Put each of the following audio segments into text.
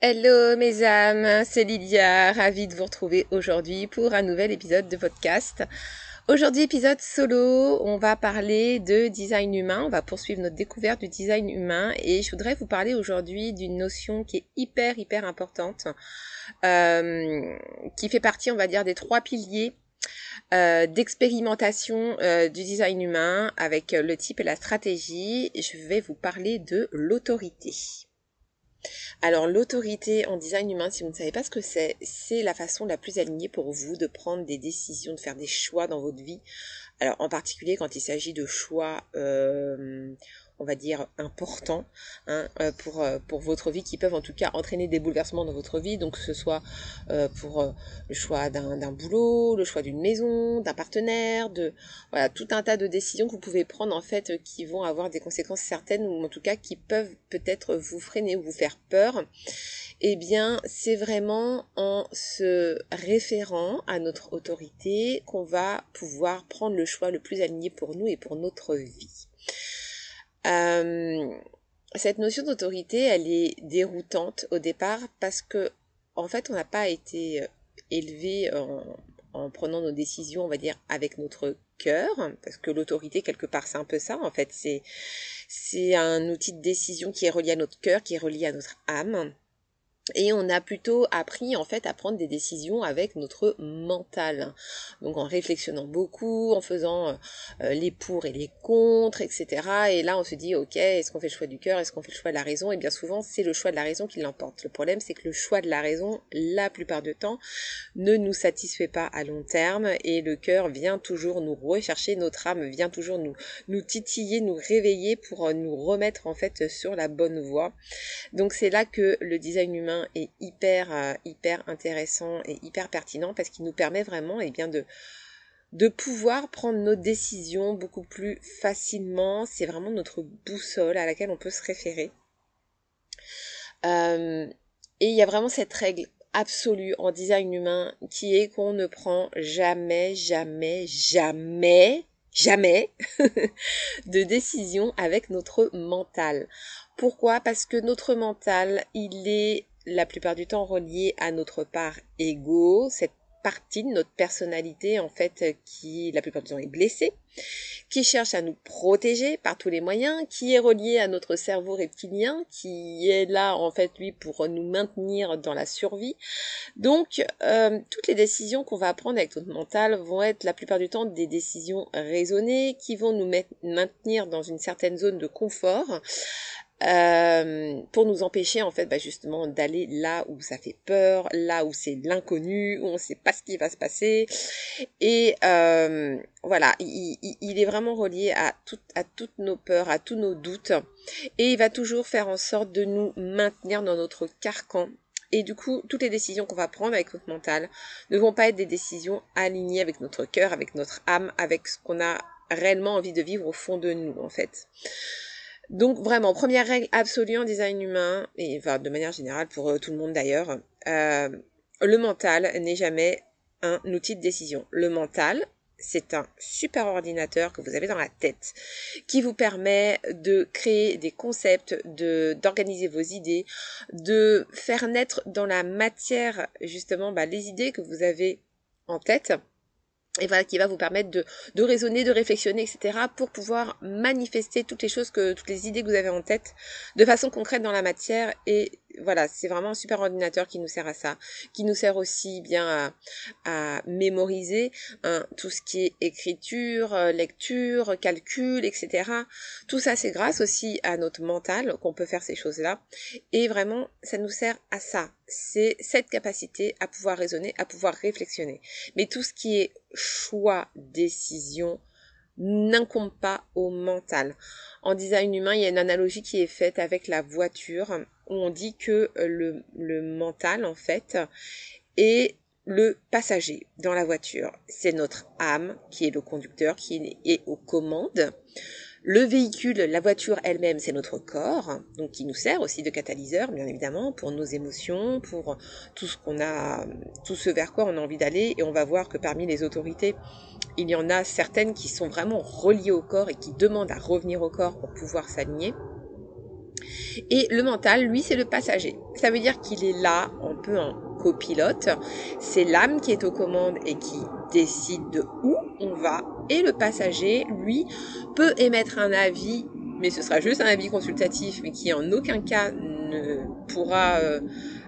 Hello mes âmes, c'est Lydia, ravie de vous retrouver aujourd'hui pour un nouvel épisode de podcast. Aujourd'hui épisode solo, on va parler de design humain, on va poursuivre notre découverte du design humain et je voudrais vous parler aujourd'hui d'une notion qui est hyper hyper importante, euh, qui fait partie on va dire des trois piliers euh, d'expérimentation euh, du design humain avec le type et la stratégie. Je vais vous parler de l'autorité. Alors l'autorité en design humain, si vous ne savez pas ce que c'est, c'est la façon la plus alignée pour vous de prendre des décisions, de faire des choix dans votre vie. Alors en particulier quand il s'agit de choix euh, on va dire, importants hein, euh, pour, euh, pour votre vie, qui peuvent en tout cas entraîner des bouleversements dans votre vie, donc que ce soit euh, pour le choix d'un boulot, le choix d'une maison, d'un partenaire, de voilà, tout un tas de décisions que vous pouvez prendre en fait qui vont avoir des conséquences certaines ou en tout cas qui peuvent peut-être vous freiner ou vous faire peur. Eh bien, c'est vraiment en se référant à notre autorité qu'on va pouvoir prendre le choix le plus aligné pour nous et pour notre vie. Euh, cette notion d'autorité, elle est déroutante au départ parce que, en fait, on n'a pas été euh, élevé en, en, prenant nos décisions, on va dire, avec notre cœur, parce que l'autorité, quelque part, c'est un peu ça, en fait, c'est, c'est un outil de décision qui est relié à notre cœur, qui est relié à notre âme. Et on a plutôt appris en fait à prendre des décisions avec notre mental. Donc en réflexionnant beaucoup, en faisant euh, euh, les pour et les contre, etc. Et là on se dit ok, est-ce qu'on fait le choix du cœur, est-ce qu'on fait le choix de la raison? Et bien souvent c'est le choix de la raison qui l'emporte. Le problème c'est que le choix de la raison, la plupart du temps, ne nous satisfait pas à long terme et le cœur vient toujours nous rechercher, notre âme vient toujours nous, nous titiller, nous réveiller pour euh, nous remettre en fait sur la bonne voie. Donc c'est là que le design humain est hyper, euh, hyper intéressant et hyper pertinent parce qu'il nous permet vraiment et eh bien, de, de pouvoir prendre nos décisions beaucoup plus facilement. C'est vraiment notre boussole à laquelle on peut se référer. Euh, et il y a vraiment cette règle absolue en design humain qui est qu'on ne prend jamais, jamais, jamais, jamais de décision avec notre mental. Pourquoi? Parce que notre mental, il est la plupart du temps relié à notre part ego, cette partie de notre personnalité en fait qui la plupart du temps est blessée, qui cherche à nous protéger par tous les moyens, qui est relié à notre cerveau reptilien, qui est là en fait lui pour nous maintenir dans la survie. Donc euh, toutes les décisions qu'on va prendre avec notre mental vont être la plupart du temps des décisions raisonnées qui vont nous maintenir dans une certaine zone de confort euh, pour nous empêcher en fait bah, justement d'aller là où ça fait peur, là où c'est l'inconnu, où on ne sait pas ce qui va se passer. Et euh, voilà, il, est vraiment relié à, à toutes nos peurs, à tous nos doutes. Et il va toujours faire en sorte de nous maintenir dans notre carcan. Et du coup, toutes les décisions qu'on va prendre avec notre mental ne vont pas être des décisions alignées avec notre cœur, avec notre âme, avec ce qu'on a réellement envie de vivre au fond de nous en fait. Donc vraiment, première règle absolue en design humain, et de manière générale pour euh, tout le monde d'ailleurs, euh, le mental n'est jamais un outil de décision. Le mental, c'est un super ordinateur que vous avez dans la tête qui vous permet de créer des concepts, de d'organiser vos idées, de faire naître dans la matière justement bah, les idées que vous avez en tête et voilà qui va vous permettre de, de raisonner, de réflexionner, etc. pour pouvoir manifester toutes les choses que toutes les idées que vous avez en tête de façon concrète dans la matière et voilà, c'est vraiment un super ordinateur qui nous sert à ça, qui nous sert aussi bien à, mémoriser hein, tout ce qui est écriture, euh, lecture, calcul, etc. Tout ça, c'est grâce aussi à notre mental qu'on peut faire ces choses-là. Et vraiment, ça nous sert à ça. C'est cette capacité à pouvoir raisonner, à pouvoir réflexionner. Mais tout ce qui est choix, décision, n'incombe pas au mental. En design humain, il y a une analogie qui est faite avec la voiture où on dit que euh, le, le mental, en fait, est le passager dans la voiture. C'est notre âme qui est le conducteur, qui est aux commandes. Le véhicule, la voiture elle-même, c'est notre corps, donc qui nous sert aussi de catalyseur, bien évidemment, pour nos émotions, pour tout ce qu'on a, tout ce vers quoi on a envie d'aller. Et on va voir que parmi les autorités, il y en a certaines qui sont vraiment reliées au corps et qui demandent à revenir au corps pour pouvoir s'aligner. Et le mental, lui, c'est le passager. Ça veut dire qu'il est là, un peu en copilote. C'est l'âme qui est aux commandes et qui décide de où on va. Et le passager, lui, peut émettre un avis, mais ce sera juste un avis consultatif, mais qui en aucun cas ne pourra euh,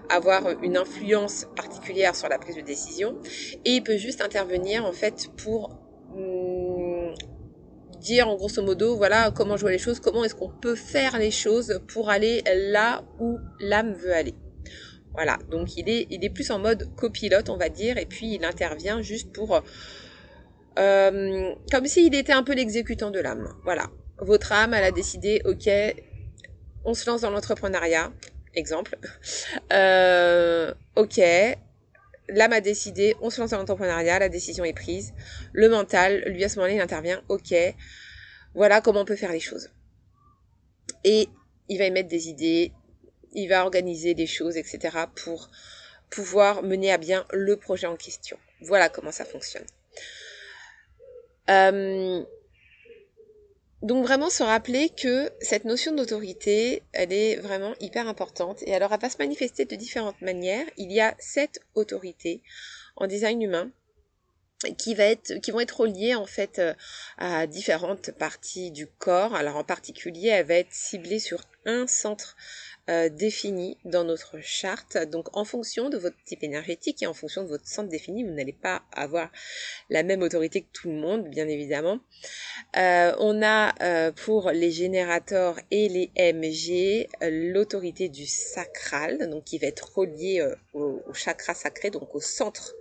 avoir une influence particulière sur la prise de décision. Et il peut juste intervenir, en fait, pour hum, dire en grosso modo voilà comment je vois les choses, comment est-ce qu'on peut faire les choses pour aller là où l'âme veut aller. Voilà, donc il est, il est plus en mode copilote, on va dire, et puis il intervient juste pour... Euh, comme s'il était un peu l'exécutant de l'âme. Voilà, votre âme, a décidé, ok, on se lance dans l'entrepreneuriat, exemple. Euh, ok, l'âme a décidé, on se lance dans l'entrepreneuriat, la décision est prise. Le mental, lui à ce moment-là, il intervient, ok, voilà comment on peut faire les choses. Et il va émettre des idées, il va organiser des choses, etc. pour pouvoir mener à bien le projet en question. Voilà comment ça fonctionne. Euh, donc vraiment se rappeler que cette notion d'autorité, elle est vraiment hyper importante. Et alors elle va se manifester de différentes manières. Il y a sept autorités en design humain qui qui vont être reliées en fait euh, à différentes parties du corps. Alors en particulier, elle va être ciblée sur un centre euh, défini dans notre charte. Donc en fonction de votre type énergétique et en fonction de votre centre défini, vous n'allez pas avoir la même autorité que tout le monde, bien évidemment. Euh, on a euh, pour les générateurs et les MG l'autorité du sacral, donc qui va être relié au, au, chakra sacré, donc au centre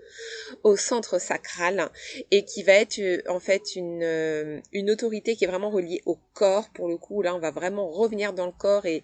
au centre sacral et qui va être en fait une, une autorité qui est vraiment reliée au corps pour le coup là on va vraiment revenir dans le corps et,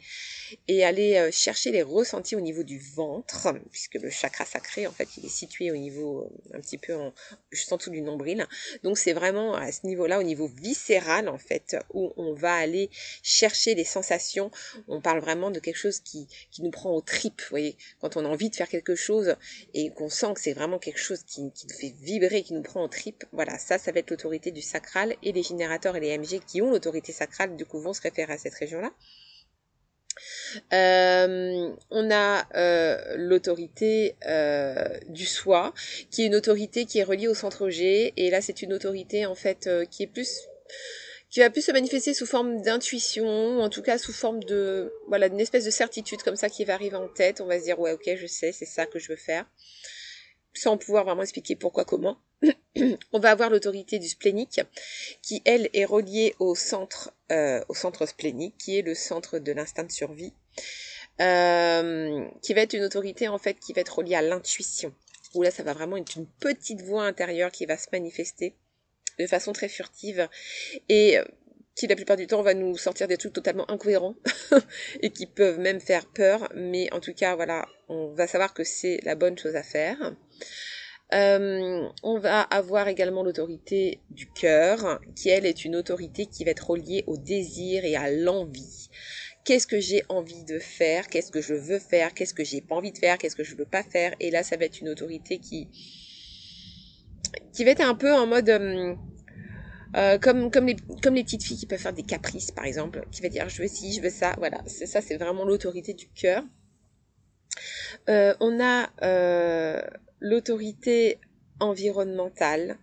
et aller euh, chercher les ressentis au niveau du ventre, puisque le chakra sacré, en fait, il est situé au niveau, euh, un petit peu en, juste en dessous du nombril. Donc c'est vraiment à ce niveau-là, au niveau viscéral, en fait, où on va aller chercher les sensations. On parle vraiment de quelque chose qui, qui nous prend aux tripes, vous voyez, quand on a envie de faire quelque chose et qu'on sent que c'est vraiment quelque chose qui, nous fait vibrer, qui nous prend aux tripes. Voilà, ça, ça va être l'autorité du sacral et les générateurs et les MG qui ont l'autorité sacrale, du coup, vont se référer à cette région-là. Euh, on a euh, l'autorité euh, du soi, qui est une autorité qui est reliée au centre G, et là c'est une autorité en fait qui est plus qui va plus se manifester sous forme d'intuition, en tout cas sous forme de voilà d'une espèce de certitude comme ça qui va arriver en tête. On va se dire ouais ok je sais c'est ça que je veux faire, sans pouvoir vraiment expliquer pourquoi comment. on va avoir l'autorité du splénique, qui elle est reliée au centre, euh, au centre splénique, qui est le centre de l'instinct de survie, euh, qui va être une autorité en fait qui va être reliée à l'intuition. Où là, ça va vraiment être une petite voix intérieure qui va se manifester de façon très furtive et euh, qui la plupart du temps va nous sortir des trucs totalement incohérents et qui peuvent même faire peur, mais en tout cas voilà, on va savoir que c'est la bonne chose à faire. Euh, on va avoir également l'autorité du cœur, qui elle est une autorité qui va être reliée au désir et à l'envie. Qu'est-ce que j'ai envie de faire? Qu'est-ce que je veux faire? Qu'est-ce que j'ai pas envie de faire? Qu'est-ce que je veux pas faire? Et là, ça va être une autorité qui qui va être un peu en mode euh, euh, comme les petites filles qui peuvent faire des caprices par exemple, qui va dire je veux ci, je veux ça. Voilà, c'est ça, c'est vraiment l'autorité du cœur. on a l'autorité environnementale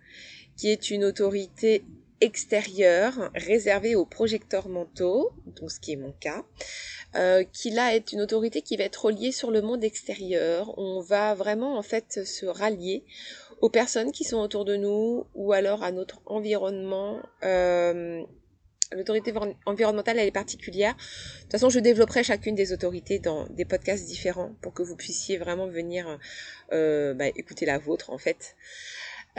qui est une autorité extérieure réservée aux projecteurs mentaux, donc ce qui est mon cas, euh, qui là est une autorité qui va être reliée sur le monde extérieur. On va vraiment en fait se rallier aux personnes qui sont autour de nous ou alors à notre environnement. Euh, L'autorité environnementale, elle est particulière. De toute façon, je développerai chacune des autorités dans des podcasts différents pour que vous puissiez vraiment venir euh, bah, écouter la vôtre en fait.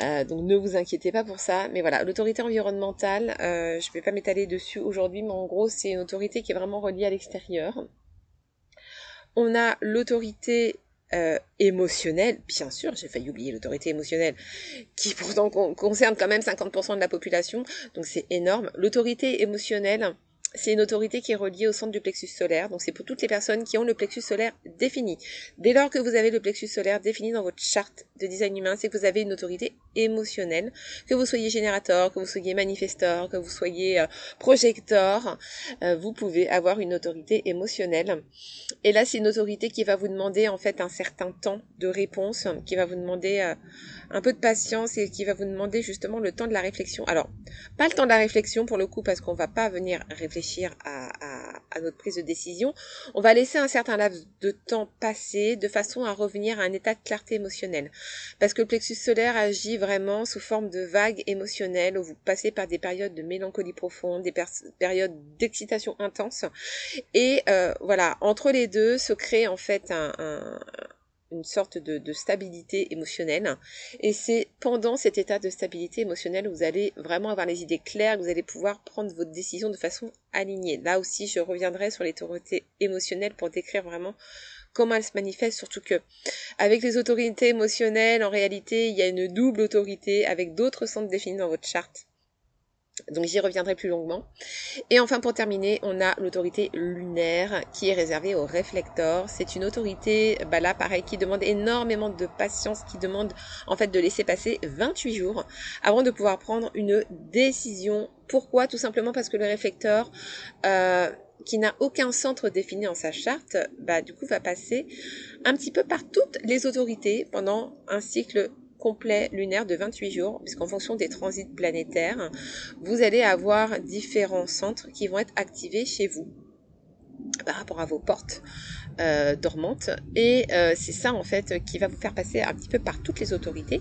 Euh, donc ne vous inquiétez pas pour ça. Mais voilà, l'autorité environnementale, euh, je ne vais pas m'étaler dessus aujourd'hui, mais en gros, c'est une autorité qui est vraiment reliée à l'extérieur. On a l'autorité euh, émotionnelle, bien sûr, j'ai failli oublier l'autorité émotionnelle, qui pourtant concerne quand même 50% de la population, donc c'est énorme. L'autorité émotionnelle, c'est une autorité qui est reliée au centre du plexus solaire. Donc c'est pour toutes les personnes qui ont le plexus solaire défini. Dès lors que vous avez le plexus solaire défini dans votre charte de design humain, c'est que vous avez une autorité émotionnelle. Que vous soyez générateur, que vous soyez manifesteur, que vous soyez euh, projecteur, euh, vous pouvez avoir une autorité émotionnelle. Et là, c'est une autorité qui va vous demander en fait un certain temps de réponse, qui va vous demander euh, un peu de patience et qui va vous demander justement le temps de la réflexion. Alors, pas le temps de la réflexion pour le coup parce qu'on va pas venir réfléchir à, notre prise de décision. On va laisser un certain laps de temps passer de façon à revenir à un état de clarté émotionnelle. Parce que le plexus solaire agit vraiment sous forme de vagues émotionnelles où vous passez par des périodes de mélancolie profonde, des périodes d'excitation intense. Et euh, voilà, entre les deux se crée en fait un, un une sorte de, stabilité émotionnelle. Et c'est pendant cet état de stabilité émotionnelle où vous allez vraiment avoir les idées claires, vous allez pouvoir prendre votre décision de façon alignée. Là aussi, je reviendrai sur l'autorité émotionnelle pour décrire vraiment comment elle se manifeste, surtout que avec les autorités émotionnelles, en réalité, il y a une double autorité avec d'autres centres définis dans votre charte. Donc j'y reviendrai plus longuement. Et enfin pour terminer, on a l'autorité lunaire qui est réservée aux réflecteurs. C'est une autorité, bah là pareil, qui demande énormément de patience, qui demande en fait de laisser passer 28 jours avant de pouvoir prendre une décision. Pourquoi? Tout simplement parce que le réflecteur, euh, qui n'a aucun centre défini en sa charte, bah du coup va passer un petit peu par toutes les autorités pendant un cycle complet lunaire de 28 jours, puisqu'en fonction des transits planétaires, vous allez avoir différents centres qui vont être activés chez vous par rapport à vos portes euh, dormantes. Et euh, c'est ça en fait qui va vous faire passer un petit peu par toutes les autorités.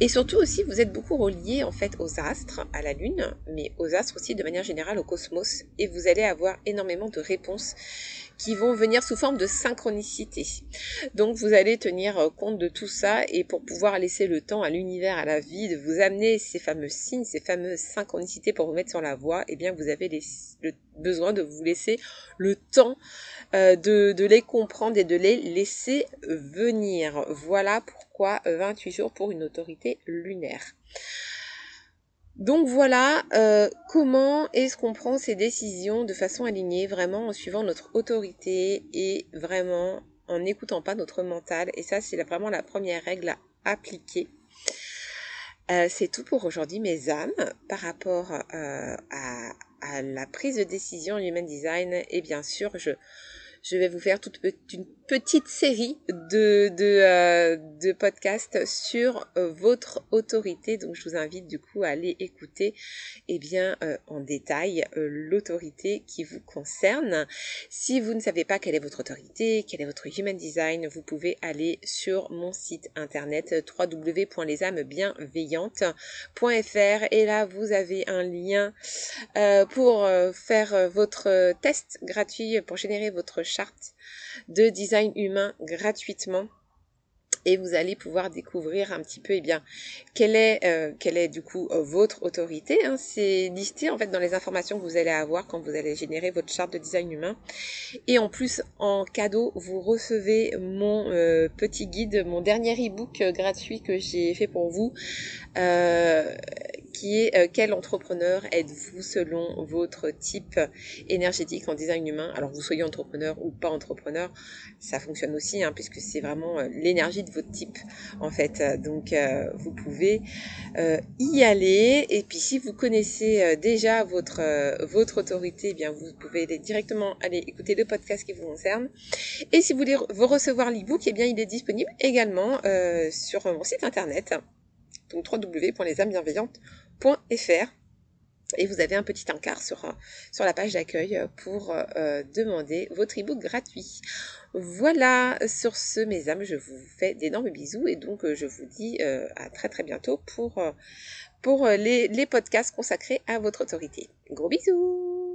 Et surtout aussi vous êtes beaucoup relié en fait aux astres, à la lune mais aux astres aussi de manière générale au cosmos. Et vous allez avoir énormément de réponses qui vont venir sous forme de synchronicité. Donc vous allez tenir euh, compte de tout ça et pour pouvoir laisser le temps à l'univers, à la vie de vous amener ces fameux signes, ces fameuses synchronicités pour vous mettre sur la voie, eh bien vous avez besoin de vous laisser le temps euh, de les comprendre et de les laisser venir. Voilà pourquoi 28 jours pour une autorité lunaire. Donc voilà euh, comment est-ce qu'on prend ces décisions de façon alignée, vraiment en suivant notre autorité et vraiment en n'écoutant pas notre mental? Et ça, c'est vraiment la première règle à appliquer. Euh, c'est tout pour aujourd'hui, mes âmes, par rapport euh, à, à, la prise de décision en human design. Et bien sûr, je, je vais vous faire toute une petite série de, de, euh, podcasts sur euh, votre autorité. Donc je vous invite du coup à aller écouter eh bien, euh, en détail l'autorité qui vous concerne. Si vous ne savez pas quelle est votre autorité, quel est votre human design, vous pouvez aller sur mon site internet www.lesamesbienveillantes.fr et là vous avez un lien pour faire votre test gratuit pour générer votre charte de design humain gratuitement et vous allez pouvoir découvrir un petit peu eh bien quelle est euh, quelle est du coup euh, votre autorité hein. c'est listé en fait dans les informations que vous allez avoir quand vous allez générer votre charte de design humain et en plus en cadeau vous recevez mon euh, petit guide mon dernier ebook gratuit que j'ai fait pour vous qui est euh, quel entrepreneur êtes-vous selon votre type énergétique en design humain? Alors vous soyez entrepreneur ou pas entrepreneur, ça fonctionne aussi hein, puisque c'est vraiment euh, l'énergie de votre type en fait. Donc euh, vous pouvez y aller et puis si vous connaissez déjà votre votre autorité, eh bien vous pouvez aller directement aller écouter le podcast qui vous concerne. Et si vous voulez vous recevoir l'ebook, eh bien il est disponible également sur mon site internet donc www.lesamesbienveillantes.fr et vous avez un petit encart sur, sur la page d'accueil pour euh, demander votre e-book gratuit. Voilà, sur ce, mes âmes, je vous fais d'énormes bisous et donc je vous dis euh, à très très bientôt pour, pour les, les podcasts consacrés à votre autorité. Gros bisous